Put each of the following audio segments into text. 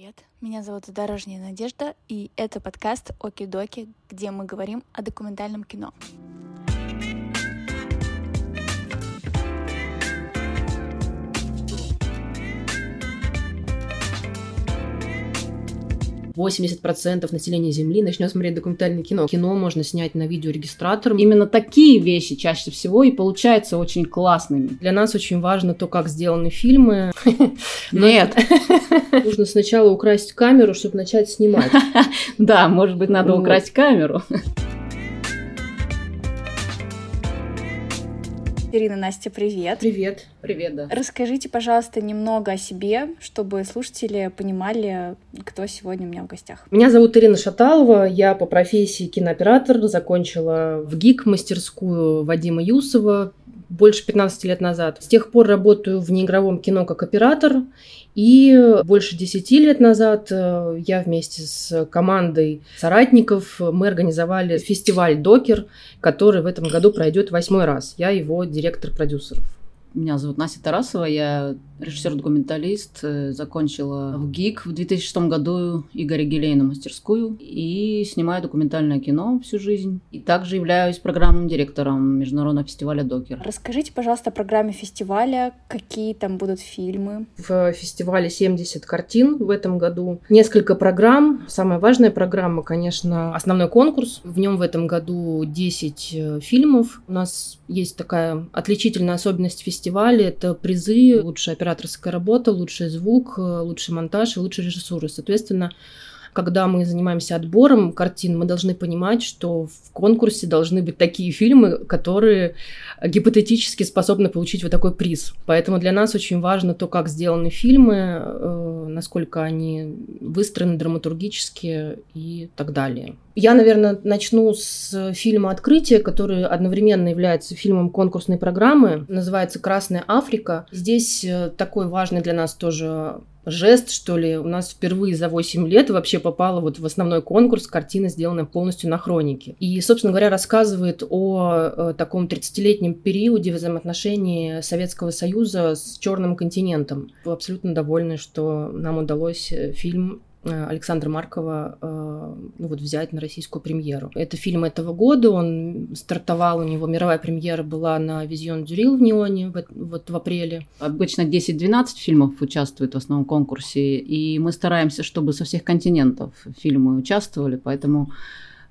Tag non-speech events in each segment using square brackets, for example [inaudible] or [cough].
привет! Меня зовут Дорожняя Надежда, и это подкаст Оки-Доки, где мы говорим о документальном кино. 80% населения Земли начнет смотреть документальное кино. Кино можно снять на видеорегистратор. Именно такие вещи чаще всего и получаются очень классными. Для нас очень важно то, как сделаны фильмы. [laughs] Нет. [laughs] Нужно сначала украсть камеру, чтобы начать снимать. [laughs] Да, может быть, надо украсть камеру. Ирина, Настя, привет. Привет. Привет, да. Расскажите, пожалуйста, немного о себе, чтобы слушатели понимали, кто сегодня у меня в гостях. Меня зовут Ирина Шаталова, я по профессии кинооператор, закончила в ГИК мастерскую Вадима Юсова больше 15 лет назад. С тех пор работаю в неигровом кино как оператор. И больше 10 лет назад э, я вместе с командой соратников мы организовали фестиваль «Докер», который в этом году пройдет восьмой раз. Я его директор-продюсер. Меня зовут Настя Тарасова, я режиссер-документалист, э, закончила в ГИК в 2006 году Игоря Гелейна мастерскую и снимаю документальное кино всю жизнь. И также являюсь программным директором Международного фестиваля «Докер». Расскажите, пожалуйста, о программе фестиваля, какие там будут фильмы? В фестивале 70 картин в этом году. Несколько программ. Самая важная программа, конечно, основной конкурс. В нем в этом году 10 э, фильмов. У нас есть такая отличительная особенность фестиваля. Это призы лучшая операторская работа, лучший звук, э, лучший монтаж и лучшая режиссура. Соответственно, когда мы занимаемся отбором картин, мы должны понимать, что в конкурсе должны быть такие фильмы, которые гипотетически способны получить вот такой приз. Поэтому для нас очень важно то, как сделаны фильмы, э, насколько они выстроены драматургически и так далее. Я, наверное, начну с фильма «Открытие», который одновременно является фильмом конкурсной программы. Называется «Красная Африка». Здесь э, такой важный для нас тоже жест, что ли. У нас впервые за 8 лет вообще попала вот в основной конкурс картина, сделанная полностью на хронике. И, собственно говоря, рассказывает о, о таком 30-летнем периоде взаимоотношений Советского Союза с Черным континентом. Абсолютно довольны, что нам удалось э, фильм Э, Александра Маркова э, ну, вот, взять на российскую премьеру. Это фильм этого года, он стартовал, у него мировая премьера была на Визион Дюрил в Неоне в, вот в апреле. Обычно 10-12 фильмов участвуют в основном конкурсе, и мы стараемся, чтобы со всех континентов фильмы участвовали, поэтому Э,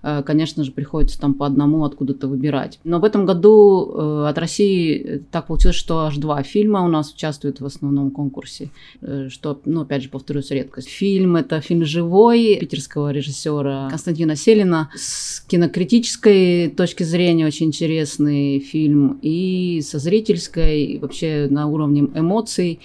конечно же, приходится там по одному откуда-то выбирать. Но в этом году э, от России так получилось, что аж два фильма у нас участвуют в основном конкурсе, э, что, ну, опять же, повторюсь, редкость. Фильм — это фильм «Живой» питерского режиссера Константина Селина. С кинокритической точки зрения очень интересный фильм и со зрительской, вообще на уровне эмоций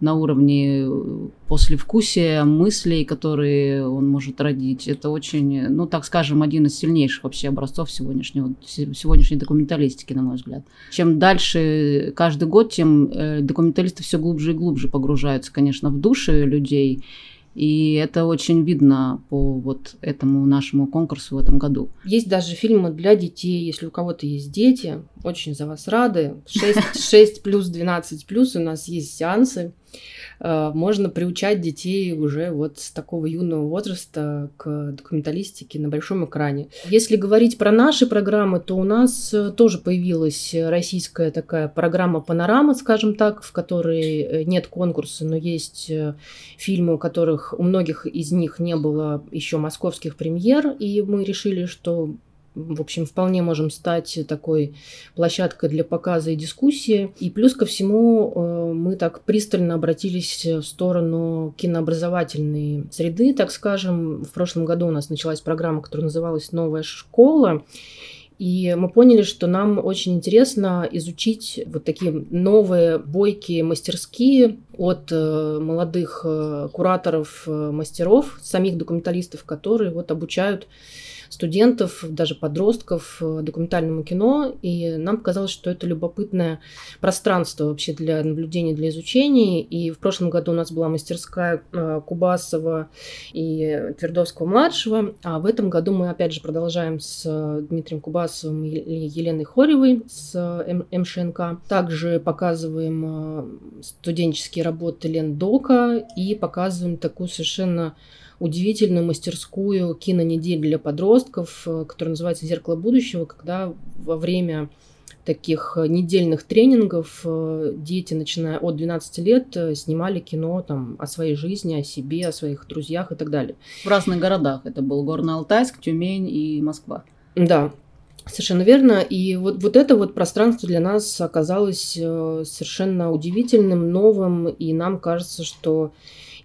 на уровне э, послевкусия, мыслей, которые он может родить. Это очень, ну, так скажем, один из сильнейших вообще образцов сегодняшнего, сегодняшней документалистики, на мой взгляд. Чем дальше каждый год, тем э, документалисты все глубже и глубже погружаются, конечно, в души людей. И это очень видно по вот этому нашему конкурсу в этом году. Есть даже фильмы для детей, если у кого-то есть дети, очень за вас рады. 6, 6 плюс, 12 плюс у нас есть сеансы. Э, можно приучать детей уже вот с такого юного возраста к документалистике на большом экране. Если говорить про наши программы, то у нас э, тоже появилась российская такая программа «Панорама», скажем так, в которой э, нет конкурса, но есть фильмы, у которых у многих из них не было еще московских премьер, и мы решили, что в общем, вполне можем стать такой площадкой для показа и дискуссии. И плюс ко всему э, мы так пристально обратились в сторону кинообразовательной среды, так скажем. В прошлом году у нас началась программа, которая называлась «Новая школа». И мы поняли, что нам очень интересно изучить вот такие новые бойкие мастерские от э, молодых э, кураторов, мастеров, самих документалистов, которые вот обучают студентов, даже подростков э, документальному кино, и нам показалось, что это любопытное пространство вообще для наблюдения, для изучения. И в прошлом году у нас была мастерская э, Кубасова и Твердовского-младшего, а в этом году мы опять же продолжаем с Дмитрием Кубасовым и Еленой Хоревой с МШНК. Также показываем э, студенческие работы Лен Дока и показываем такую совершенно удивительную мастерскую кинонедель для подростков, э, которая называется «Зеркало будущего», когда во время таких недельных тренингов э, дети, начиная от 12 лет, э, снимали кино там, о своей жизни, о себе, о своих друзьях и так далее. В разных городах. Это был Горно-Алтайск, Тюмень и Москва. Да, Совершенно верно. И вот, вот это вот пространство для нас оказалось совершенно удивительным, новым, и нам кажется, что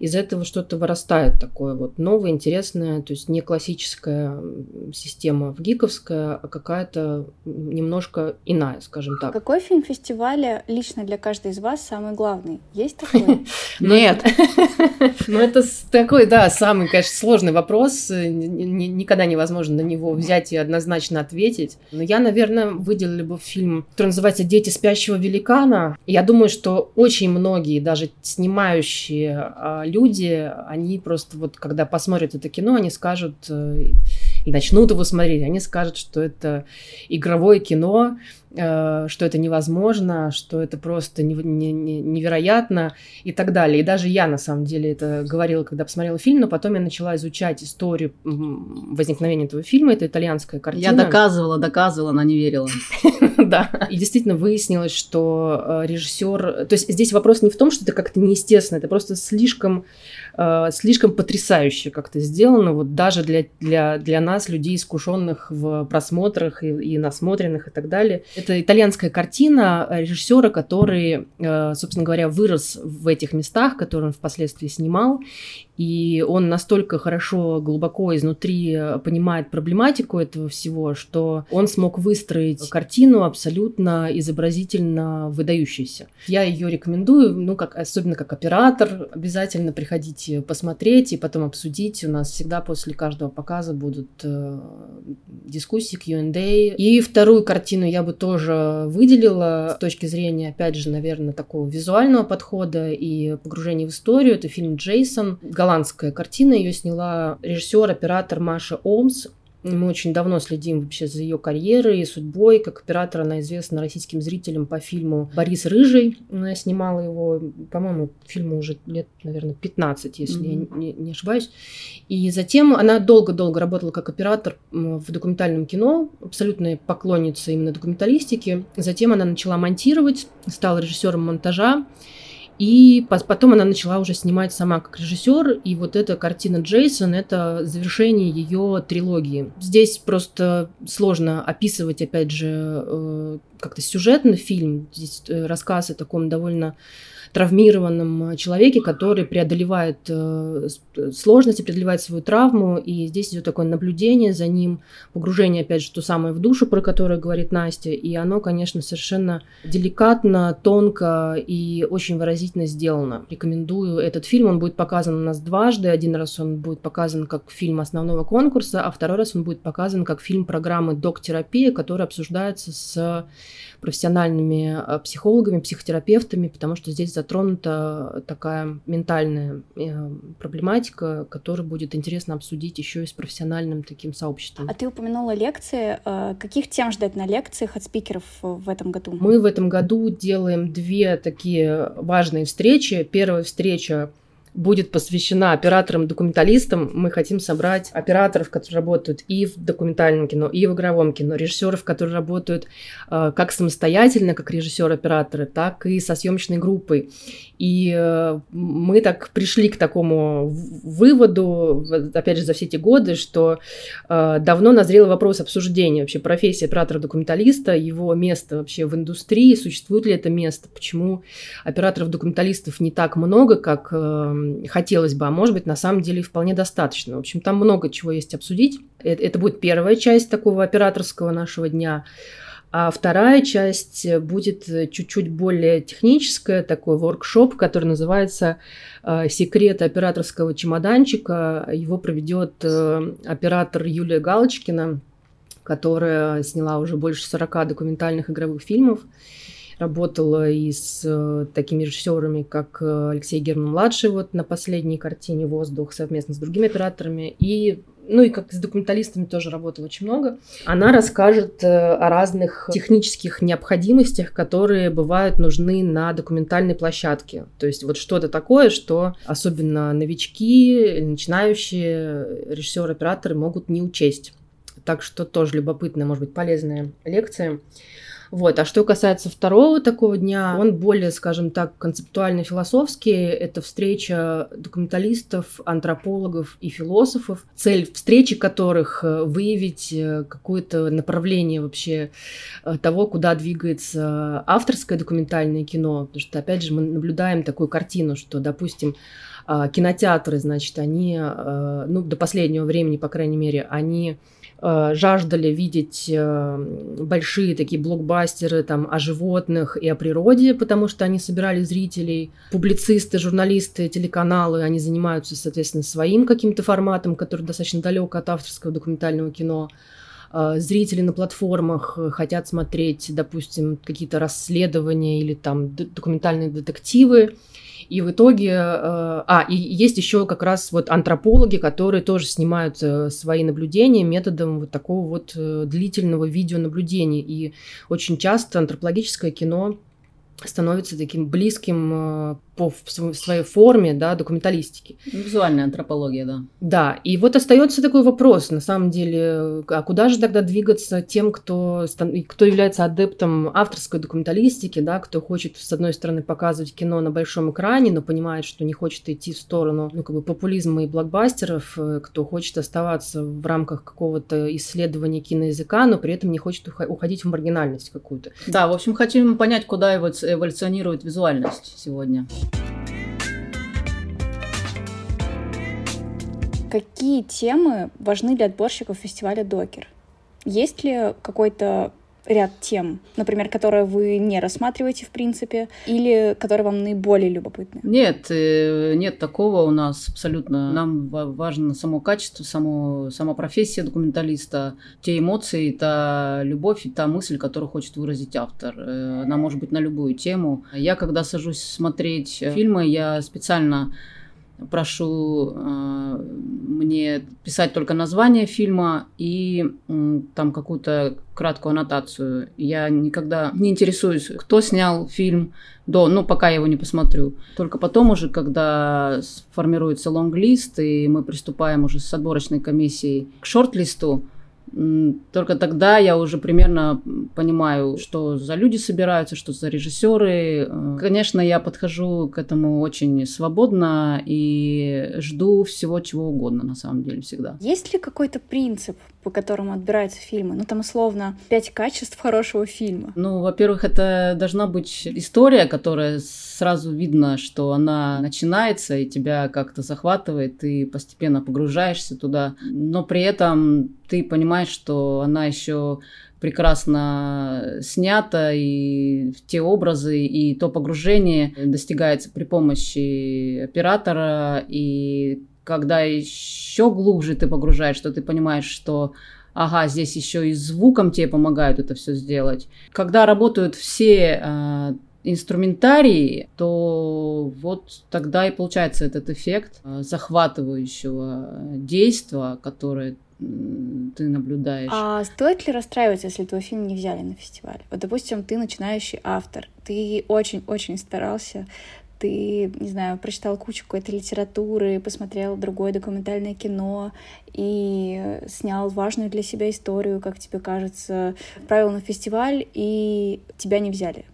из этого что-то вырастает такое вот новое, интересное, то есть не классическая система в гиковская, а какая-то немножко иная, скажем так. Какой фильм фестиваля лично для каждой из вас самый главный? Есть [laughs] такой? Нет. Ну, это такой, да, самый, конечно, сложный вопрос. Никогда невозможно на него взять и однозначно ответить. Но я, наверное, выделила бы фильм, который называется «Дети спящего великана». Я думаю, что очень многие, даже снимающие а, люди, они просто вот, когда посмотрят это кино, они скажут, э, и начнут его смотреть, они скажут, что это игровое кино, что это невозможно, что это просто невероятно и так далее. И даже я, на самом деле, это говорила, когда посмотрела фильм, но потом я начала изучать историю возникновения этого фильма. Это итальянская картина. Я доказывала, доказывала, она не верила. [laughs] Да. И действительно выяснилось, что э, режиссер... То есть здесь вопрос не в том, что это как-то неестественно, это просто слишком э, слишком потрясающе как-то сделано, вот даже для, для, для нас, людей, искушенных в просмотрах и, и насмотренных и так далее. Это итальянская картина режиссера, который, э, собственно говоря, вырос в этих местах, которые он впоследствии снимал, и он настолько хорошо, глубоко изнутри понимает проблематику этого всего, что он смог выстроить картину абсолютно изобразительно выдающуюся. Я ее рекомендую, ну, как, особенно как оператор, обязательно приходите посмотреть и потом обсудить. У нас всегда после каждого показа будут э, дискуссии, Q&A. И вторую картину я бы тоже выделила с точки зрения, опять же, наверное, такого визуального подхода и погружения в историю. Это фильм «Джейсон», голландская картина. Ее сняла режиссер, оператор Маша Омс. Мы очень давно следим вообще за ее карьерой и судьбой. Как оператор она известна российским зрителям по фильму «Борис Рыжий». Она снимала его, по-моему, фильму уже лет, наверное, 15, если mm-hmm. я не, не ошибаюсь. И затем она долго-долго работала как оператор в документальном кино, абсолютная поклонница именно документалистики. Затем она начала монтировать, стала режиссером монтажа. И потом она начала уже снимать сама как режиссер, и вот эта картина Джейсон – это завершение ее трилогии. Здесь просто сложно описывать, опять же, э, как-то сюжетный фильм. Здесь э, рассказ о таком довольно травмированном человеке, который преодолевает э, сложности, преодолевает свою травму, и здесь идет такое наблюдение за ним, погружение, опять же, то самое в душу, про которое говорит Настя, и оно, конечно, совершенно деликатно, тонко и очень выразительно сделано. Рекомендую этот фильм, он будет показан у нас дважды, один раз он будет показан как фильм основного конкурса, а второй раз он будет показан как фильм программы «Док-терапия», который обсуждается с профессиональными э, психологами, психотерапевтами, потому что здесь затронута такая ментальная э, проблематика, которую будет интересно обсудить еще и с профессиональным таким сообществом. А ты упомянула лекции. Э, каких тем ждать на лекциях от спикеров в этом году? Мы в этом году делаем две такие важные встречи. Первая встреча будет посвящена операторам-документалистам. Мы хотим собрать операторов, которые работают и в документальном кино, и в игровом кино, режиссеров, которые работают э, как самостоятельно, как режиссеры-операторы, так и со съемочной группой. И э, мы так пришли к такому выводу, опять же, за все эти годы, что э, давно назрел вопрос обсуждения вообще профессии оператора-документалиста, его место вообще в индустрии, существует ли это место, почему операторов-документалистов не так много, как э, хотелось бы, а может быть, на самом деле вполне достаточно. В общем, там много чего есть обсудить. Это, это будет первая часть такого операторского нашего дня. А вторая часть будет чуть-чуть более техническая, такой воркшоп, который называется э, «Секреты операторского чемоданчика». Его проведет э, оператор Юлия Галочкина, которая сняла уже больше 40 документальных игровых фильмов работала и с э, такими режиссерами, как Алексей Герман-младший, вот на последней картине «Воздух» совместно с другими операторами, и ну и как с документалистами тоже работала очень много. Она расскажет э, о разных технических необходимостях, которые бывают нужны на документальной площадке. То есть вот что-то такое, что особенно новички, начинающие режиссеры, операторы могут не учесть. Так что тоже любопытная, может быть, полезная лекция. Вот. А что касается второго такого дня, он более, скажем так, концептуально-философский. Это встреча документалистов, антропологов и философов, цель встречи которых э, выявить э, какое-то направление вообще э, того, куда двигается авторское документальное кино. Потому что, опять же, мы наблюдаем такую картину, что, допустим, кинотеатры, значит, они, ну, до последнего времени, по крайней мере, они жаждали видеть э, большие такие блокбастеры там о животных и о природе, потому что они собирали зрителей. Публицисты, журналисты, телеканалы, они занимаются, соответственно, своим каким-то форматом, который достаточно далек от авторского документального кино. Э, зрители на платформах хотят смотреть, допустим, какие-то расследования или там документальные детективы. И в итоге, э, а, и есть еще как раз вот антропологи, которые тоже снимают э, свои наблюдения методом вот такого вот э, длительного видеонаблюдения. И очень часто антропологическое кино становится таким близким по своей форме, да, документалистики. Визуальная антропология, да. Да, и вот остается такой вопрос, на самом деле, а куда же тогда двигаться тем, кто, кто является адептом авторской документалистики, да, кто хочет, с одной стороны, показывать кино на большом экране, но понимает, что не хочет идти в сторону, ну, как бы популизма и блокбастеров, э, кто хочет оставаться в рамках какого-то исследования киноязыка, но при этом не хочет уходить в маргинальность какую-то. Да, в общем, хотим понять, куда эволюционирует визуальность сегодня. Какие темы важны для отборщиков фестиваля «Докер»? Есть ли какой-то ряд тем, например, которые вы не рассматриваете в принципе, или которые вам наиболее любопытны? Нет, э, нет такого у нас абсолютно. Нам важно само качество, само, сама профессия документалиста, те эмоции, та любовь и та мысль, которую хочет выразить автор. Э, она может быть на любую тему. Я, когда сажусь смотреть фильмы, я специально прошу э, мне писать только название фильма и э, там какую-то краткую аннотацию. Я никогда не интересуюсь, кто снял фильм до, ну, пока я его не посмотрю. Только потом уже, когда формируется лонг-лист, и мы приступаем уже с отборочной комиссией к шорт-листу, только тогда я уже примерно понимаю, что за люди собираются, что за режиссеры. Э, конечно, я подхожу к этому очень свободно и жду всего чего угодно, на самом деле, всегда. Есть ли какой-то принцип, по которому отбираются фильмы? Ну, там, условно, пять качеств хорошего фильма. Ну, во-первых, это должна быть история, которая сразу видно, что она начинается и тебя как-то захватывает, ты постепенно погружаешься туда, но при этом ты понимаешь, что она еще прекрасно снята, и те образы, и то погружение достигается при помощи оператора, и когда еще глубже ты погружаешь, что ты понимаешь, что ага, здесь еще и звуком тебе помогают это все сделать. Когда работают все э, инструментарии, то вот тогда и получается этот эффект э, захватывающего действия, которое ты наблюдаешь. А стоит ли расстраиваться, если твой фильм не взяли на фестиваль? Вот, допустим, ты начинающий автор, ты очень-очень старался, ты, не знаю, прочитал кучу какой-то литературы, посмотрел другое документальное кино и снял важную для себя историю, как тебе кажется, отправил на фестиваль, и тебя не взяли.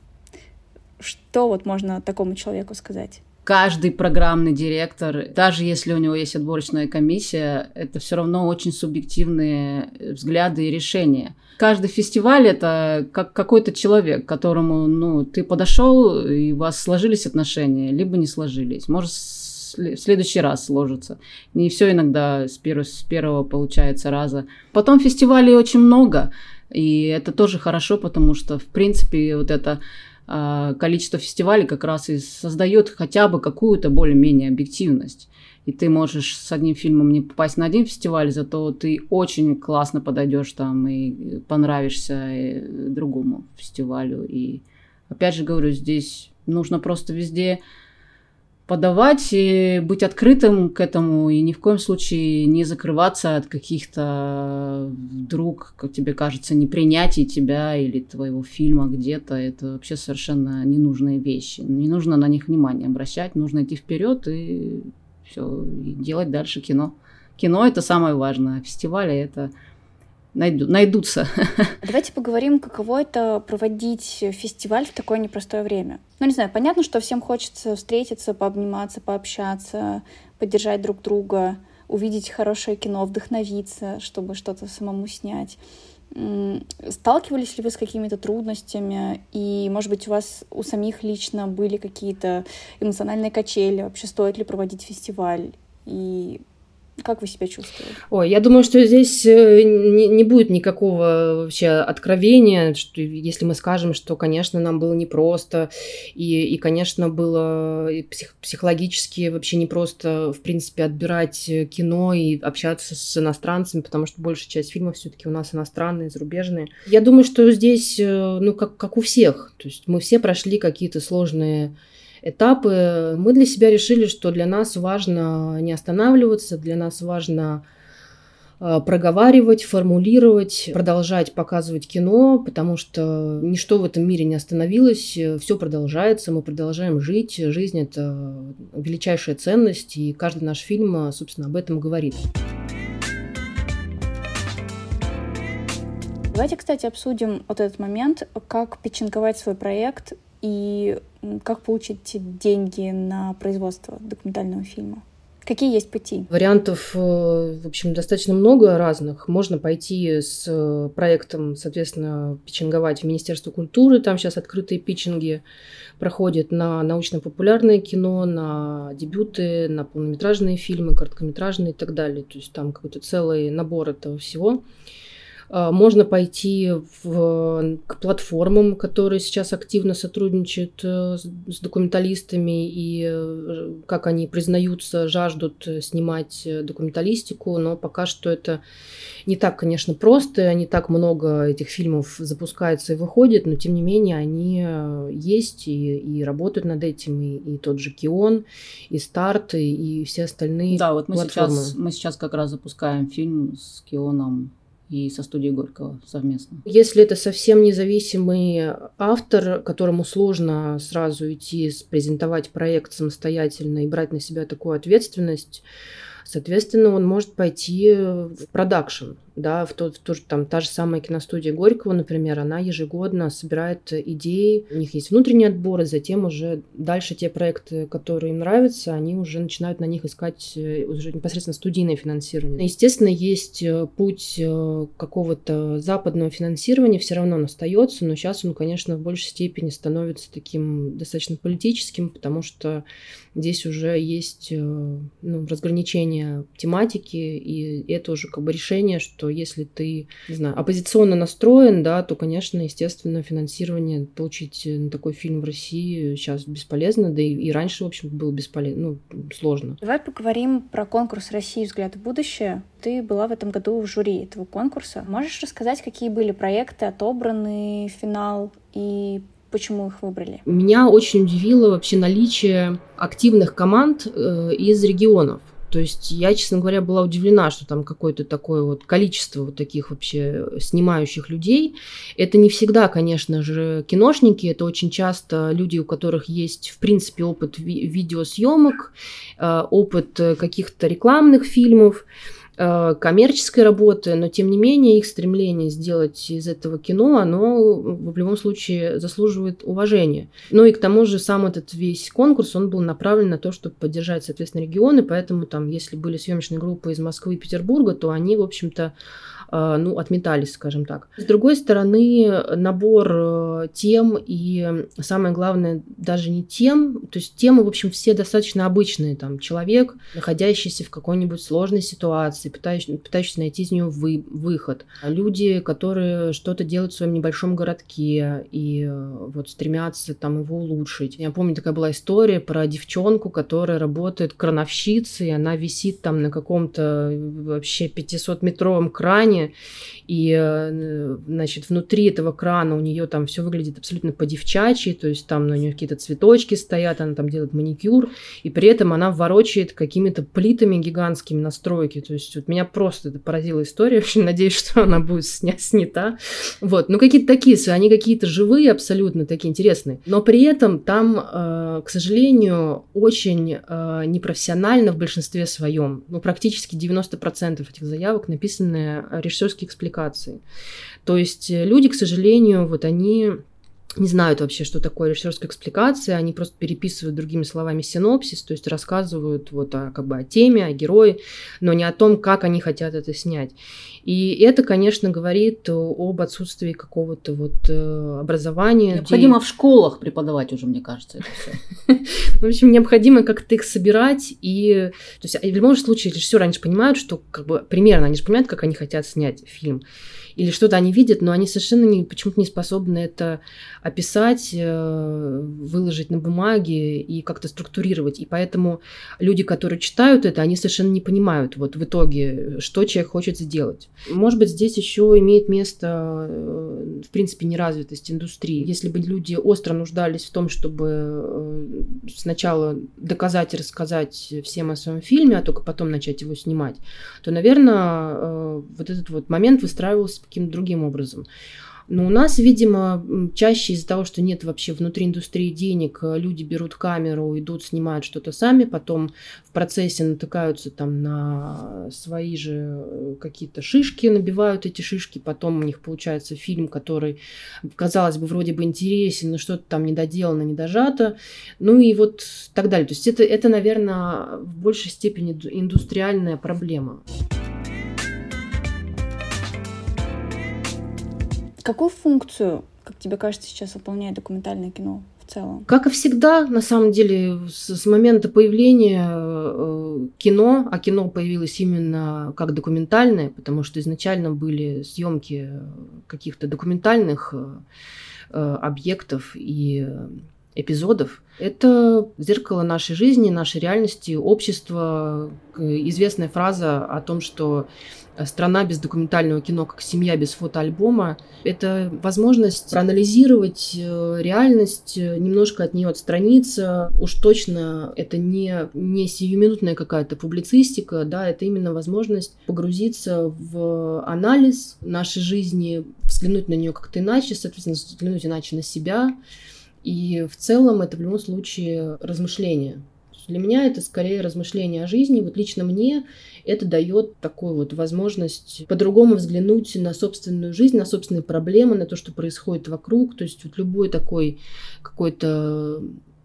Что вот можно такому человеку сказать? Каждый программный директор, даже если у него есть отборочная комиссия, это все равно очень субъективные взгляды и решения. Каждый фестиваль это как какой-то человек, которому ну, ты подошел, и у вас сложились отношения, либо не сложились. Может, в следующий раз сложится. Не все иногда с первого, с первого получается раза. Потом фестивалей очень много, и это тоже хорошо, потому что, в принципе, вот это количество фестивалей как раз и создает хотя бы какую-то более-менее объективность. И ты можешь с одним фильмом не попасть на один фестиваль, зато ты очень классно подойдешь там и понравишься э, другому фестивалю. И опять же говорю, здесь нужно просто везде подавать и быть открытым к этому и ни в коем случае не закрываться от каких-то вдруг, как тебе кажется, непринятий тебя или твоего фильма где-то. Это вообще совершенно ненужные вещи. Не нужно на них внимание обращать, нужно идти вперед и все, и делать дальше кино. Кино это самое важное, а фестивали это найду, найдутся. [laughs] Давайте поговорим, каково это проводить фестиваль в такое непростое время. Ну, не знаю, понятно, что всем хочется встретиться, пообниматься, пообщаться, поддержать друг друга, увидеть хорошее кино, вдохновиться, чтобы что-то самому снять. Сталкивались ли вы с какими-то трудностями? И, может быть, у вас у самих лично были какие-то эмоциональные качели? Вообще, стоит ли проводить фестиваль? И как вы себя чувствуете? Ой, я думаю, что здесь э, не, не будет никакого вообще откровения, что если мы скажем, что, конечно, нам было непросто, и, и конечно, было псих, психологически вообще непросто, в принципе, отбирать кино и общаться с иностранцами, потому что большая часть фильмов все-таки у нас иностранные, зарубежные. Я думаю, что здесь, э, ну, как, как у всех, то есть мы все прошли какие-то сложные этапы, мы для себя решили, что для нас важно не останавливаться, для нас важно э, проговаривать, формулировать, продолжать показывать кино, потому что ничто в этом мире не остановилось, все продолжается, мы продолжаем жить. Жизнь – это величайшая ценность, и каждый наш фильм, собственно, об этом говорит. Давайте, кстати, обсудим вот этот момент, как печенковать свой проект и как получить деньги на производство документального фильма? Какие есть пути? Вариантов, э, в общем, достаточно много разных. Можно пойти с э, проектом, соответственно, пичинговать в Министерство культуры. Там сейчас открытые питчинги проходят на научно-популярное кино, на дебюты, на полнометражные фильмы, короткометражные и так далее. То есть там какой-то целый набор этого всего. А, можно пойти в, к платформам, которые сейчас активно сотрудничают э, с документалистами и э, как они признаются, жаждут снимать документалистику, но пока что это не так, конечно, просто, не так много этих фильмов запускается и выходит, но тем не менее они э, есть и, и работают над этим, и, и тот же Кион, и Старт, и, и все остальные Да, вот мы сейчас, мы сейчас как раз запускаем фильм с Кионом и со студией Горького совместно. Если это совсем независимый автор, которому сложно сразу идти презентовать проект самостоятельно и брать на себя такую ответственность, соответственно, он может пойти в продакшн да, в тот, в тот, там, та же самая киностудия Горького, например, она ежегодно собирает идеи, у них есть внутренний отбор, и затем уже дальше те проекты, которые им нравятся, они уже начинают на них искать э, уже непосредственно студийное финансирование. Естественно, есть э, путь э, какого-то западного финансирования, все равно он остается, но сейчас он, конечно, в большей степени становится таким достаточно политическим, потому что здесь уже есть ну, разграничение тематики, и это уже как бы решение, что если ты, не знаю, оппозиционно настроен, да, то, конечно, естественно, финансирование получить на такой фильм в России сейчас бесполезно, да и, и раньше, в общем, было бесполезно, ну, сложно. Давай поговорим про конкурс «России. Взгляд в будущее». Ты была в этом году в жюри этого конкурса. Можешь рассказать, какие были проекты отобраны, финал и почему их выбрали? Меня очень удивило вообще наличие активных команд э, из регионов. То есть я, честно говоря, была удивлена, что там какое-то такое вот количество вот таких вообще снимающих людей. Это не всегда, конечно же, киношники, это очень часто люди, у которых есть, в принципе, опыт ви- видеосъемок, э, опыт каких-то рекламных фильмов. Э, коммерческой работы, но тем не менее их стремление сделать из этого кино, оно в любом случае заслуживает уважения. Ну и к тому же сам этот весь конкурс, он был направлен на то, чтобы поддержать, соответственно, регионы, поэтому там, если были съемочные группы из Москвы и Петербурга, то они, в общем-то, ну, отметались, скажем так. С другой стороны, набор э, тем и самое главное, даже не тем, то есть темы, в общем, все достаточно обычные. Там человек, находящийся в какой-нибудь сложной ситуации, пытающийся, пытающийся найти из нее вы, выход. Люди, которые что-то делают в своем небольшом городке и э, вот стремятся там его улучшить. Я помню, такая была история про девчонку, которая работает крановщицей, она висит там на каком-то вообще 500-метровом кране, экране, и, э, значит, внутри этого крана у нее там все выглядит абсолютно по-девчачьи, то есть там у нее какие-то цветочки стоят, она там делает маникюр, и при этом она ворочает какими-то плитами гигантскими настройки, то есть вот меня просто это поразила история, [laughs] очень надеюсь, что она будет сня снята, вот, ну какие-то такие, они какие-то живые абсолютно, такие интересные, но при этом там, э, к сожалению, очень э, непрофессионально в большинстве своем, ну практически 90% этих заявок написаны режиссерские экспликации. То есть э, люди, к сожалению, вот они не знают вообще, что такое режиссерская экспликация, они просто переписывают другими словами синопсис, то есть рассказывают вот о, как бы о теме, о герое, но не о том, как они хотят это снять. И это, конечно, говорит об отсутствии какого-то вот э, образования. Необходимо где... в школах преподавать уже, мне кажется, это все. [laughs] В общем, необходимо как-то их собирать. И то есть, в любом случае режиссеры, они же понимают, что как бы примерно, они же понимают, как они хотят снять фильм или что-то они видят, но они совершенно не, почему-то не способны это описать, э, выложить на бумаге и как-то структурировать. И поэтому люди, которые читают это, они совершенно не понимают вот в итоге, что человек хочет сделать. Может быть, здесь еще имеет место, э, в принципе, неразвитость индустрии. Если бы люди остро нуждались в том, чтобы э, сначала доказать и рассказать всем о своем фильме, а только потом начать его снимать, то, наверное, вот этот вот момент выстраивался каким-то другим образом. Но у нас, видимо, чаще из-за того, что нет вообще внутри индустрии денег, э, люди берут камеру, идут, снимают что-то сами, потом в процессе натыкаются там на свои же э, какие-то шишки, набивают эти шишки, потом у них получается фильм, который, казалось бы, вроде бы интересен, но что-то там недоделано, недожато, ну и вот так далее. То есть это, это наверное, в большей степени индустриальная проблема. Какую функцию, как тебе кажется, сейчас выполняет документальное кино в целом? Как и всегда, на самом деле, с, с момента появления э, кино, а кино появилось именно как документальное, потому что изначально были съемки каких-то документальных э, объектов и эпизодов. Это зеркало нашей жизни, нашей реальности, общества. Известная фраза о том, что страна без документального кино, как семья без фотоальбома. Это возможность проанализировать э, реальность, э, немножко от нее отстраниться. Уж точно это не, не сиюминутная какая-то публицистика, да, это именно возможность погрузиться в анализ нашей жизни, взглянуть на нее как-то иначе, соответственно, взглянуть иначе на себя. И в целом это в любом случае размышление. Для меня это скорее размышление о жизни. Вот лично мне это дает такую вот возможность по-другому взглянуть на собственную жизнь, на собственные проблемы, на то, что происходит вокруг. То есть вот любой такой какой-то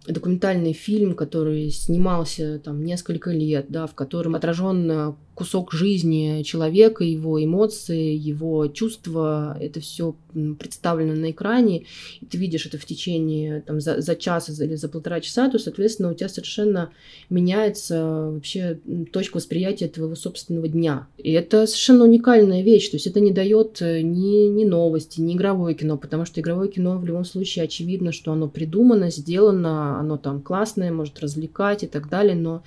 документальный фильм, который снимался там несколько лет, да, в котором отражен кусок жизни человека, его эмоции, его чувства, это все представлено на экране, и ты видишь это в течение там, за, за час или за полтора часа, то, соответственно, у тебя совершенно меняется вообще точка восприятия твоего собственного дня. И это совершенно уникальная вещь, то есть это не дает э, ни, ни новости, ни игровое кино, потому что игровое кино в любом случае очевидно, что оно придумано, сделано, оно там классное, может развлекать и так далее, но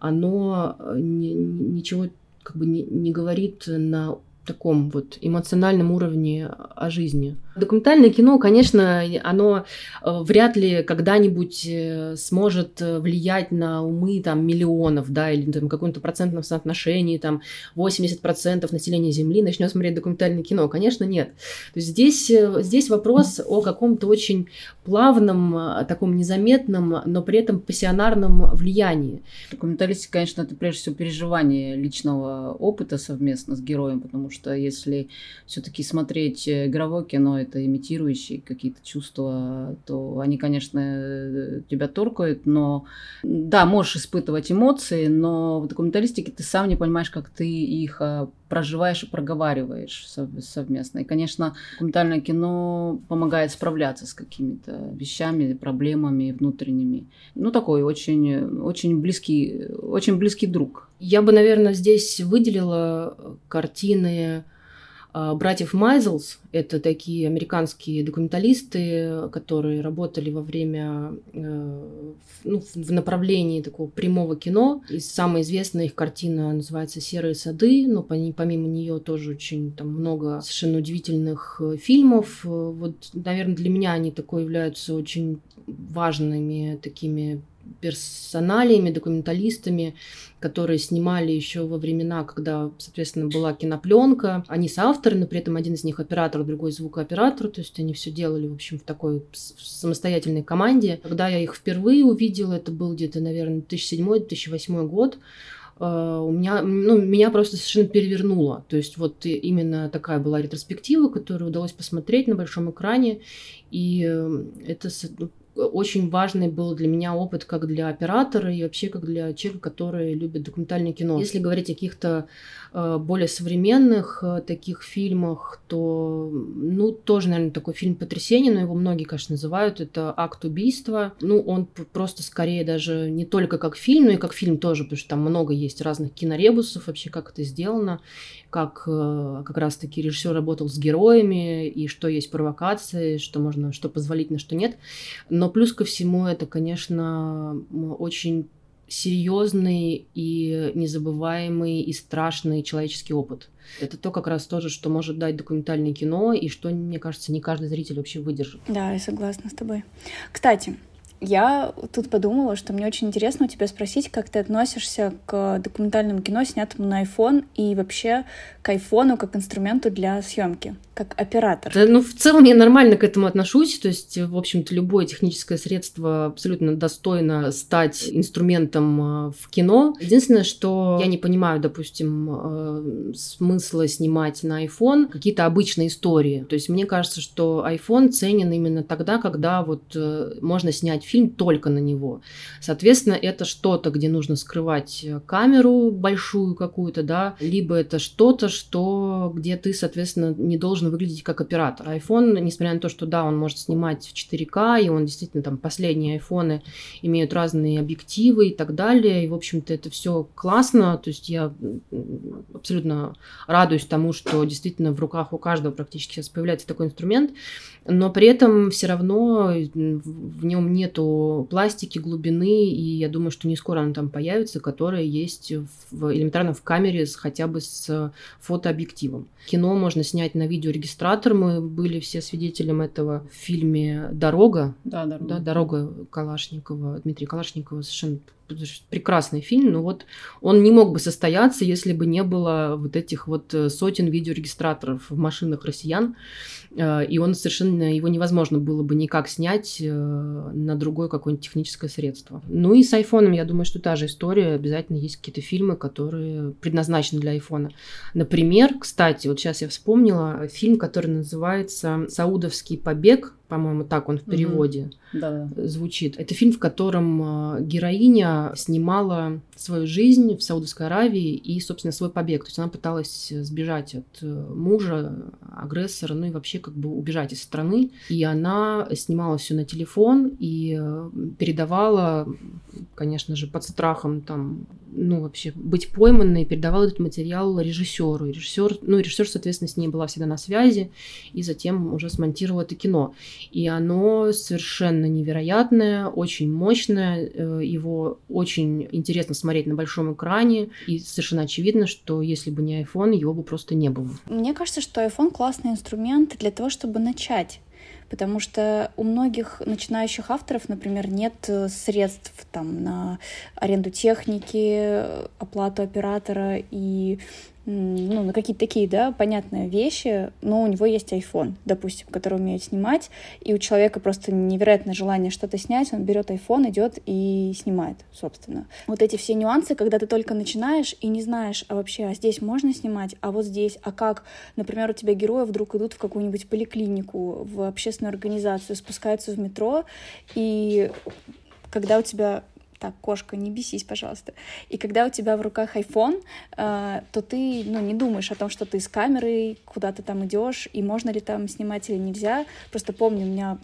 оно э, не, ничего как бы не, не говорит на таком вот эмоциональном уровне о жизни. Документальное кино, конечно, оно э, вряд ли когда-нибудь э, сможет э, влиять на умы там миллионов, да, или там каком-то процентном соотношении, там 80% населения Земли начнет смотреть документальное кино. Конечно, нет. То есть здесь, здесь вопрос о каком-то очень плавном, таком незаметном, но при этом пассионарном влиянии. Документалистика, конечно, это прежде всего переживание личного опыта совместно с героем, потому что если все-таки смотреть игровое кино, это имитирующие какие-то чувства, то они, конечно, тебя торкают, но да, можешь испытывать эмоции, но в документалистике ты сам не понимаешь, как ты их а, проживаешь и проговариваешь совместно. И, конечно, документальное кино помогает справляться с какими-то вещами, проблемами внутренними. Ну, такой очень, очень близкий, очень близкий друг. Я бы, наверное, здесь выделила картины братьев Майзелс. Это такие американские документалисты, которые работали во время, э, ну, в направлении такого прямого кино. И самая известная их картина называется «Серые сады», но помимо нее тоже очень там много совершенно удивительных э, фильмов. Вот, наверное, для меня они такой являются очень важными такими персоналиями, документалистами, которые снимали еще во времена, когда, соответственно, была кинопленка. Они соавторы, но при этом один из них оператор, другой звукооператор, то есть они все делали, в общем, в такой самостоятельной команде. Когда я их впервые увидела, это был где-то, наверное, 2007-2008 год, э, у меня, ну, меня просто совершенно перевернуло. То есть вот именно такая была ретроспектива, которую удалось посмотреть на большом экране. И э, это очень важный был для меня опыт как для оператора и вообще как для человека, который любит документальное кино. Если говорить о каких-то э, более современных э, таких фильмах, то, ну, тоже, наверное, такой фильм потрясения, но его многие, конечно, называют. Это «Акт убийства». Ну, он просто скорее даже не только как фильм, но и как фильм тоже, потому что там много есть разных киноребусов вообще, как это сделано как э, как раз-таки режиссер работал с героями, и что есть провокации, что можно, что позволительно, что нет. Но плюс ко всему это, конечно, очень серьезный и незабываемый и страшный человеческий опыт. Это то как раз тоже, что может дать документальное кино, и что, мне кажется, не каждый зритель вообще выдержит. Да, я согласна с тобой. Кстати, я тут подумала, что мне очень интересно у тебя спросить, как ты относишься к документальному кино, снятому на iPhone, и вообще к айфону как инструменту для съемки, как оператор. Да, ну, в целом я нормально к этому отношусь. То есть, в общем-то, любое техническое средство абсолютно достойно стать инструментом э, в кино. Единственное, что я не понимаю, допустим, э, смысла снимать на iPhone какие-то обычные истории. То есть, мне кажется, что iPhone ценен именно тогда, когда вот э, можно снять фильм только на него. Соответственно, это что-то, где нужно скрывать камеру большую какую-то, да, либо это что-то, что где ты, соответственно, не должен выглядеть как оператор. iPhone, несмотря на то, что да, он может снимать в 4К, и он действительно там последние айфоны имеют разные объективы и так далее, и, в общем-то, это все классно, то есть я абсолютно радуюсь тому, что действительно в руках у каждого практически сейчас появляется такой инструмент, но при этом все равно в нем нету пластики, глубины, и я думаю, что не скоро она там появится, которая есть в, элементарно в камере с, хотя бы с фотообъективом. Кино можно снять на видеорегистратор, мы были все свидетелем этого в фильме «Дорога». Да, «Дорога». Да, «Дорога» Калашникова, Дмитрия Калашникова, совершенно прекрасный фильм, но вот он не мог бы состояться, если бы не было вот этих вот э, сотен видеорегистраторов в машинах россиян, э, и он совершенно, его невозможно было бы никак снять э, на другое какое-нибудь техническое средство. Ну и с айфоном, я думаю, что та же история, обязательно есть какие-то фильмы, которые предназначены для айфона. Например, кстати, вот сейчас я вспомнила фильм, который называется «Саудовский побег», по-моему, так он в переводе да. звучит. Это фильм, в котором э, героиня снимала свою жизнь в Саудовской Аравии и, собственно, свой побег. То есть она пыталась сбежать от э, мужа, агрессора, ну и вообще как бы убежать из страны. И она снимала все на телефон и э, передавала, конечно же, под страхом там, ну вообще быть пойманной, передавала этот материал режиссеру. Режиссер, ну режиссер, соответственно, с ней была всегда на связи и затем уже смонтировал это кино. И оно совершенно невероятное, очень мощное, э, его очень интересно смотреть на большом экране, и совершенно очевидно, что если бы не iPhone, его бы просто не было. Мне кажется, что iPhone классный инструмент для того, чтобы начать потому что у многих начинающих авторов, например, нет э, средств там, на аренду техники, оплату оператора и ну, на какие-то такие, да, понятные вещи, но у него есть iPhone, допустим, который умеет снимать, и у человека просто невероятное желание что-то снять, он берет iPhone, идет и снимает, собственно. Вот эти все нюансы, когда ты только начинаешь и не знаешь, а вообще, а здесь можно снимать, а вот здесь, а как, например, у тебя герои вдруг идут в какую-нибудь поликлинику, в общественную организацию, спускаются в метро, и когда у тебя так, кошка, не бесись, пожалуйста. И когда у тебя в руках iPhone, э, то ты, ну, не думаешь о том, что ты с камерой, куда ты там идешь, и можно ли там снимать или нельзя. Просто помню, у меня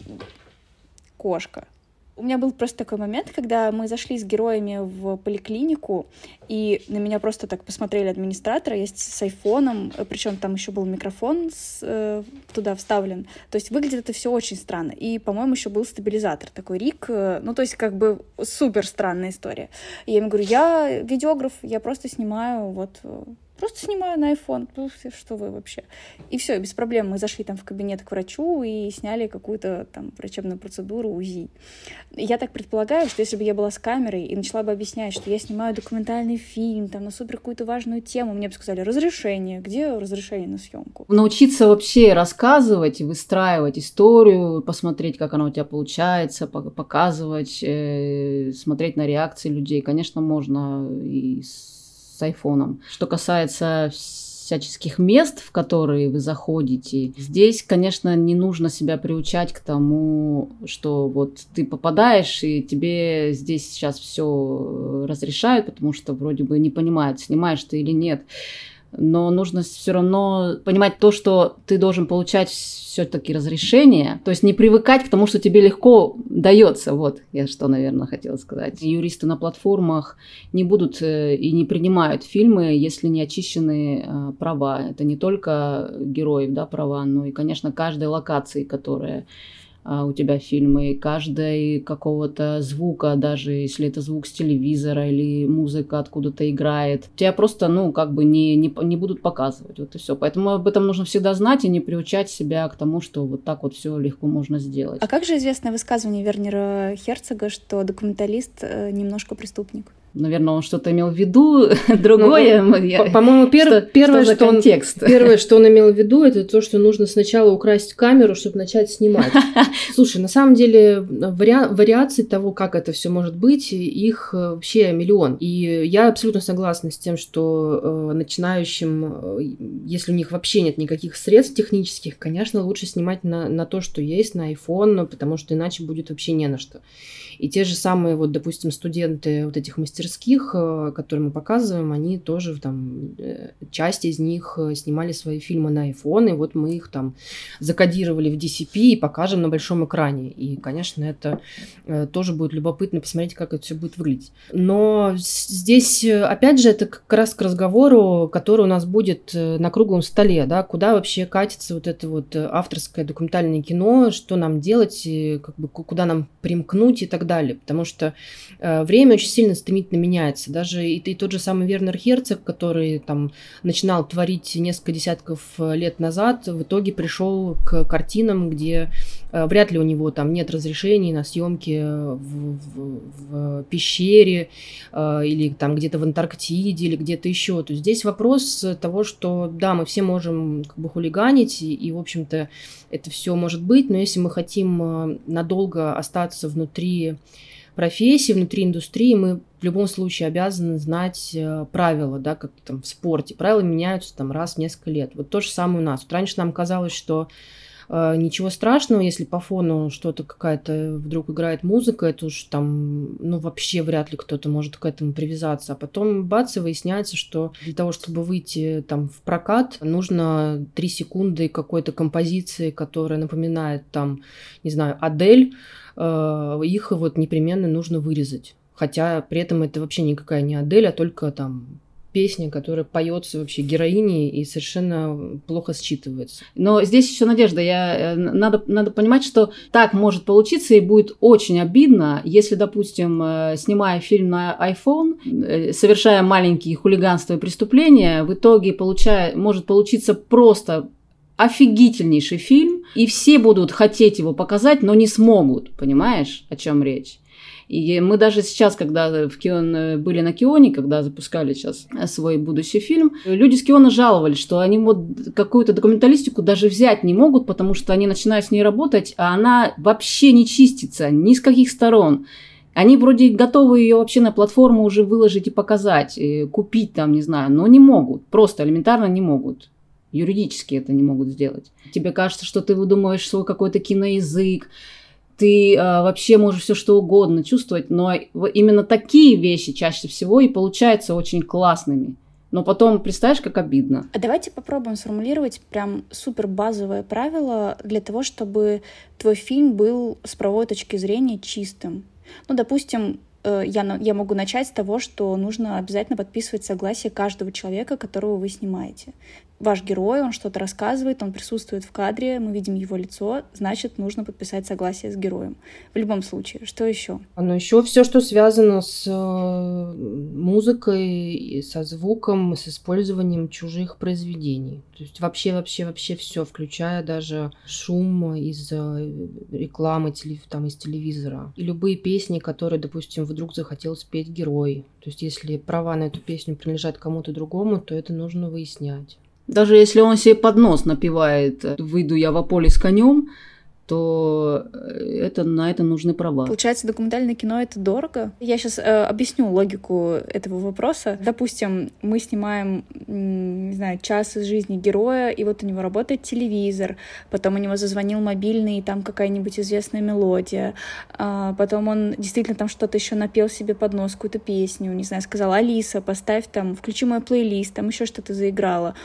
кошка, У меня был просто такой момент, когда мы зашли с героями в поликлинику, и на меня просто так посмотрели администратора, есть с айфоном, причем там еще был микрофон с, э, туда вставлен. То есть выглядит это все очень странно. И, по-моему, еще был стабилизатор такой Рик. Э, ну, то есть как бы супер странная история. И я ему говорю, я видеограф, я просто снимаю вот э, Просто снимаю на iPhone. Что вы вообще? И все, без проблем. Мы зашли там в кабинет к врачу и сняли какую-то там врачебную процедуру УЗИ. Я так предполагаю, что если бы я была с камерой и начала бы объяснять, что я снимаю документальный фильм, там, на супер какую-то важную тему, мне бы сказали, разрешение. Где разрешение на съемку? Научиться вообще рассказывать, выстраивать историю, посмотреть, как она у тебя получается, показывать, э, смотреть на реакции людей, конечно, можно и с с айфоном. Что касается всяческих мест, в которые вы заходите. Здесь, конечно, не нужно себя приучать к тому, что вот ты попадаешь, и тебе здесь сейчас все разрешают, потому что вроде бы не понимают, снимаешь ты или нет но нужно все равно понимать то, что ты должен получать все-таки разрешение, то есть не привыкать к тому, что тебе легко дается. Вот я что, наверное, хотела сказать. Юристы на платформах не будут э, и не принимают фильмы, если не очищены э, права. Это не только героев, да, права, но и, конечно, каждой локации, которая у тебя фильмы, каждой какого-то звука, даже если это звук с телевизора или музыка откуда-то играет, тебя просто, ну, как бы не, не, не будут показывать. Вот и все. Поэтому об этом нужно всегда знать и не приучать себя к тому, что вот так вот все легко можно сделать. А как же известное высказывание Вернера Херцога, что документалист э, немножко преступник? Наверное, он что-то имел в виду [laughs] другое. Ну. По-моему, пер... что, первое, что, что он, первое, [laughs] что он имел в виду, это то, что нужно сначала украсть камеру, чтобы начать снимать. [laughs] Слушай, на самом деле вари... вариаций того, как это все может быть, их э, вообще миллион. И я абсолютно согласна с тем, что э, начинающим, э, если у них вообще нет никаких средств технических, конечно, лучше снимать на, на то, что есть, на iPhone, потому что иначе будет вообще не на что. И те же самые, вот, допустим, студенты вот этих мастерских, э, которые мы показываем, они тоже там, э, часть из них э, снимали свои фильмы на iPhone, и вот мы их там закодировали в DCP и покажем на большом экране. И, конечно, это тоже будет любопытно посмотреть, как это все будет выглядеть. Но здесь, опять же, это как раз к разговору, который у нас будет на круглом столе, да, куда вообще катится вот это вот авторское документальное кино, что нам делать, как бы куда нам примкнуть и так далее, потому что э, время очень сильно стремительно меняется. Даже и, и тот же самый Вернер Херцог, который там начинал творить несколько десятков э, лет назад, в итоге пришел к картинам, где вряд ли у него там нет разрешений на съемки в, в, в пещере э, или там где-то в Антарктиде или где-то еще. То есть здесь вопрос того, что да, мы все можем как бы хулиганить и, и в общем-то это все может быть, но если мы хотим э, надолго остаться внутри профессии, внутри индустрии, мы в любом случае обязаны знать э, правила, да, как там в спорте. Правила меняются там раз в несколько лет. Вот то же самое у нас. Вот раньше нам казалось, что э, ничего страшного, если по фону что-то какая-то вдруг играет музыка, это уж там, ну, вообще вряд ли кто-то может к этому привязаться. А потом, бац, и выясняется, что для того, чтобы выйти там в прокат, нужно 3 секунды какой-то композиции, которая напоминает там, не знаю, Адель, Э, их вот непременно нужно вырезать. Хотя при этом это вообще никакая не Адель, а только там песня, которая поется вообще героиней и совершенно плохо считывается. Но здесь еще надежда. Я, э, надо, надо понимать, что так может получиться и будет очень обидно, если, допустим, э, снимая фильм на iPhone, совершая маленькие хулиганства и преступления, в итоге получая, может получиться просто офигительнейший фильм, и все будут хотеть его показать, но не смогут, понимаешь, о чем речь? И мы даже сейчас, когда в Кион были на Кионе, когда запускали сейчас свой будущий фильм, люди с Киона жаловались, что они вот какую-то документалистику даже взять не могут, потому что они начинают с ней работать, а она вообще не чистится ни с каких сторон. Они вроде готовы ее вообще на платформу уже выложить и показать, и купить там, не знаю, но не могут, просто элементарно не могут. Юридически это не могут сделать. Тебе кажется, что ты выдумываешь свой какой-то киноязык, ты э, вообще можешь все что угодно чувствовать, но именно такие вещи чаще всего и получаются очень классными. Но потом представляешь, как обидно. А давайте попробуем сформулировать прям супер базовое правило для того, чтобы твой фильм был с правовой точки зрения чистым. Ну, допустим, я, я могу начать с того, что нужно обязательно подписывать согласие каждого человека, которого вы снимаете ваш герой, он что-то рассказывает, он присутствует в кадре, мы видим его лицо, значит, нужно подписать согласие с героем. В любом случае. Что еще? Ну, еще все, что связано с э, музыкой, со звуком, с использованием чужих произведений. То есть вообще, вообще, вообще все, включая даже шум из э, рекламы там, из телевизора. И любые песни, которые, допустим, вдруг захотел спеть герой. То есть если права на эту песню принадлежат кому-то другому, то это нужно выяснять. Даже если он себе под нос напивает «Выйду я в поле с конем», то э, это, на это нужны права. Получается, документальное кино — это дорого? Я сейчас э, объясню логику этого вопроса. Допустим, мы снимаем, не знаю, час из жизни героя, и вот у него работает телевизор, потом у него зазвонил мобильный, и там какая-нибудь известная мелодия, а потом он действительно там что-то еще напел себе под нос, какую-то песню, не знаю, сказал, Алиса, поставь там, включи мой плейлист, там еще что-то заиграло.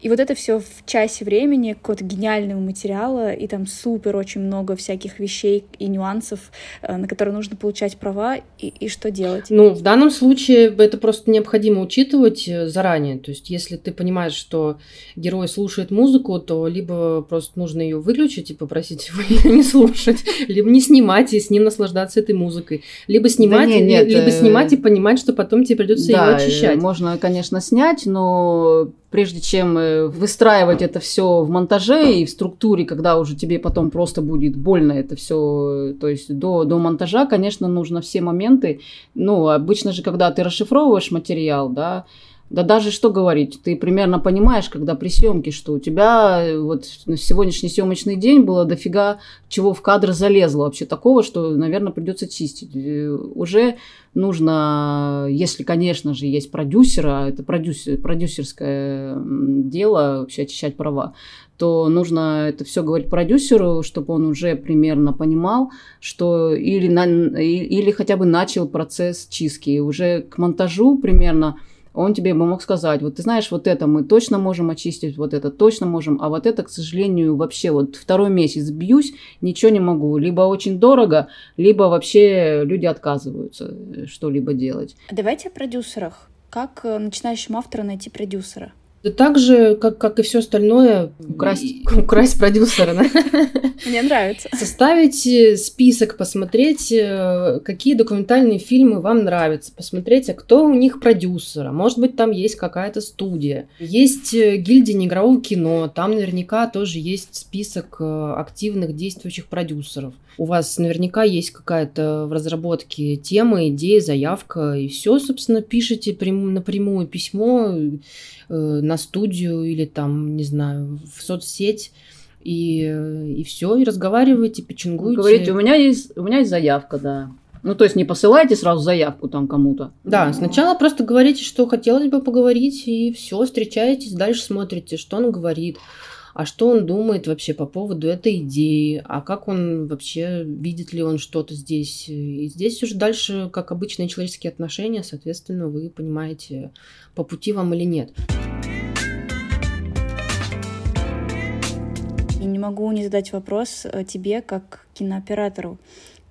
И вот это все в часе времени, какого-то гениального материала, и там супер очень много всяких вещей и нюансов, э, на которые нужно получать права, и, и что делать? Ну, в данном случае это просто необходимо учитывать э, заранее. То есть, если ты понимаешь, что герой слушает музыку, то либо просто нужно ее выключить и попросить [laughs] его ее не слушать, либо не снимать и с ним наслаждаться этой музыкой, либо снимать, да нет, нет, либо э, снимать и понимать, что потом тебе придется да, ее очищать. Можно, конечно, снять, но прежде чем э, выстраивать это все в монтаже и в структуре, когда уже тебе потом просто будет больно это все, э, то есть до, до монтажа, конечно, нужно все моменты, ну, обычно же, когда ты расшифровываешь материал, да, да даже что говорить, ты примерно понимаешь, когда при съемке, что у тебя э, вот сегодняшний съемочный день было дофига чего в кадр залезло вообще такого, что, наверное, придется чистить. Э, уже нужно, если, конечно же, есть продюсера, это продюсер, продюсерское дело, вообще очищать права, то нужно это все говорить продюсеру, чтобы он уже примерно понимал, что или, на, или хотя бы начал процесс чистки. Уже к монтажу примерно он тебе бы мог сказать, вот ты знаешь, вот это мы точно можем очистить, вот это точно можем, а вот это, к сожалению, вообще вот второй месяц бьюсь, ничего не могу. Либо очень дорого, либо вообще люди отказываются что-либо делать. Давайте о продюсерах. Как э, начинающим автору найти продюсера? Да так же, как, как и все остальное, украсть, [laughs] украсть продюсера. [laughs] Мне нравится. Составить э, список, посмотреть, э, какие документальные фильмы вам нравятся, посмотреть, а кто у них продюсера. Может быть, там есть какая-то студия. Есть э, гильдия неигрового кино, там наверняка тоже есть список активных действующих продюсеров. У вас наверняка есть какая-то в разработке тема, идея, заявка, и все, собственно, пишите напрямую письмо на студию или там, не знаю, в соцсеть и, и все, и разговаривайте, печенгуйте. Говорите, у меня есть, у меня есть заявка, да. Ну, то есть не посылайте сразу заявку там кому-то. Да, сначала просто говорите, что хотелось бы поговорить, и все, встречаетесь, дальше смотрите, что он говорит а что он думает вообще по поводу этой идеи, а как он вообще, видит ли он что-то здесь. И здесь уже дальше, как обычные человеческие отношения, соответственно, вы понимаете, по пути вам или нет. И не могу не задать вопрос э, тебе, как кинооператору.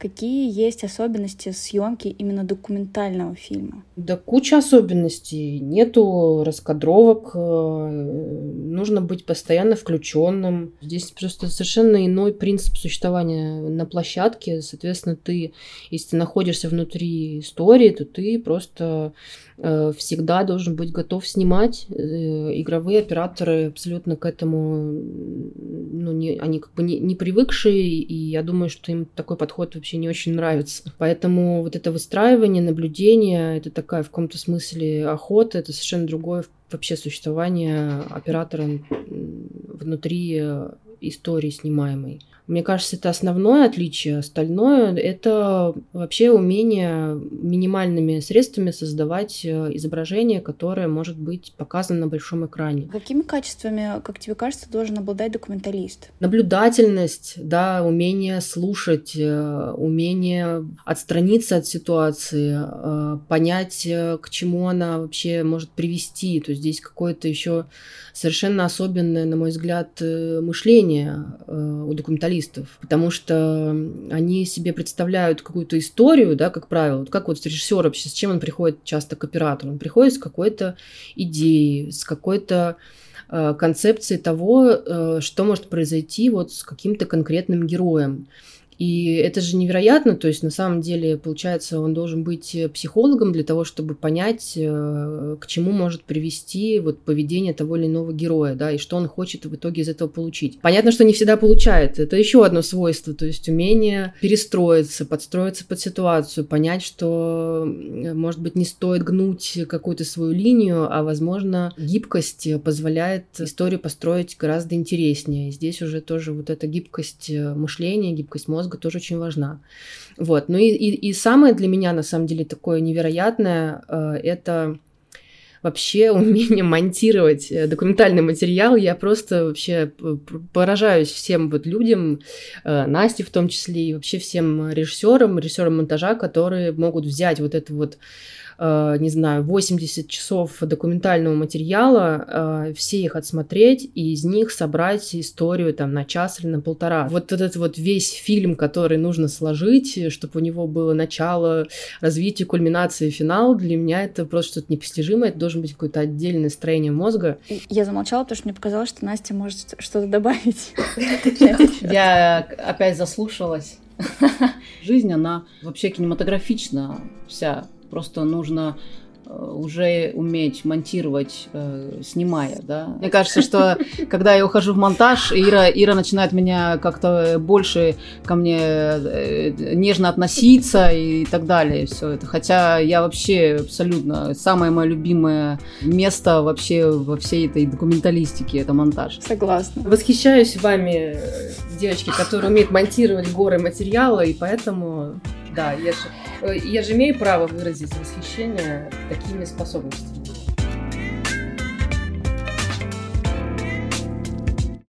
Какие есть особенности съемки именно документального фильма? Да куча особенностей. Нету раскадровок, э, нужно быть постоянно включенным. Здесь просто совершенно иной принцип существования на площадке. Соответственно, ты, если ты находишься внутри истории, то ты просто всегда должен быть готов снимать. Э, игровые операторы абсолютно к этому, ну, не, они как бы не, не привыкшие, и я думаю, что им такой подход вообще не очень нравится. Поэтому вот это выстраивание, наблюдение, это такая в каком-то смысле охота, это совершенно другое вообще существование оператора внутри истории снимаемой. Мне кажется, это основное отличие. Остальное — это вообще умение минимальными средствами создавать э, изображение, которое может быть показано на большом экране. Какими качествами, как тебе кажется, должен обладать документалист? Наблюдательность, да, умение слушать, э, умение отстраниться от ситуации, э, понять, к чему она вообще может привести. То есть здесь какое-то еще совершенно особенное, на мой взгляд, мышление у документалиста специалистов, потому что они себе представляют какую-то историю, да, как правило, вот как вот режиссер вообще, с чем он приходит часто к оператору? Он приходит с какой-то идеей, с какой-то э, концепцией того, э, что может произойти вот с каким-то конкретным героем. И это же невероятно, то есть на самом деле, получается, он должен быть э, психологом для того, чтобы понять, э, к чему может привести вот поведение того или иного героя, да, и что он хочет в итоге из этого получить. Понятно, что не всегда получает, это еще одно свойство, то есть умение перестроиться, подстроиться под ситуацию, понять, что, может быть, не стоит гнуть какую-то свою линию, а, возможно, гибкость позволяет историю построить гораздо интереснее. Здесь уже тоже вот эта гибкость э, мышления, гибкость мозга мозга тоже очень важна. Вот. Ну и, и, и самое для меня, на самом деле, такое невероятное, э, это вообще [laughs] умение монтировать э, документальный материал. Я просто вообще поражаюсь всем вот людям, э, Насте в том числе, и вообще всем режиссерам, режиссерам монтажа, которые могут взять вот это вот не знаю, 80 часов документального материала, э, все их отсмотреть и из них собрать историю там на час или на полтора. Вот этот вот весь фильм, который нужно сложить, чтобы у него было начало, развитие, кульминация и финал, для меня это просто что-то непостижимое, это должен быть какое-то отдельное строение мозга. Я замолчала, потому что мне показалось, что Настя может что-то добавить. [laughs] Я опять заслушалась. [laughs] Жизнь, она вообще кинематографична вся. Просто нужно Э, уже уметь монтировать, э, снимая, да. Мне кажется, что [laughs] когда я ухожу в монтаж, Ира, Ира начинает меня как-то больше ко мне э, нежно относиться и так далее, все это. Хотя я вообще абсолютно самое мое любимое место вообще во всей этой документалистике это монтаж. Согласна. Восхищаюсь вами, девочки, которые умеют монтировать горы материала, и поэтому, да, я же, я же имею право выразить восхищение такими способностями.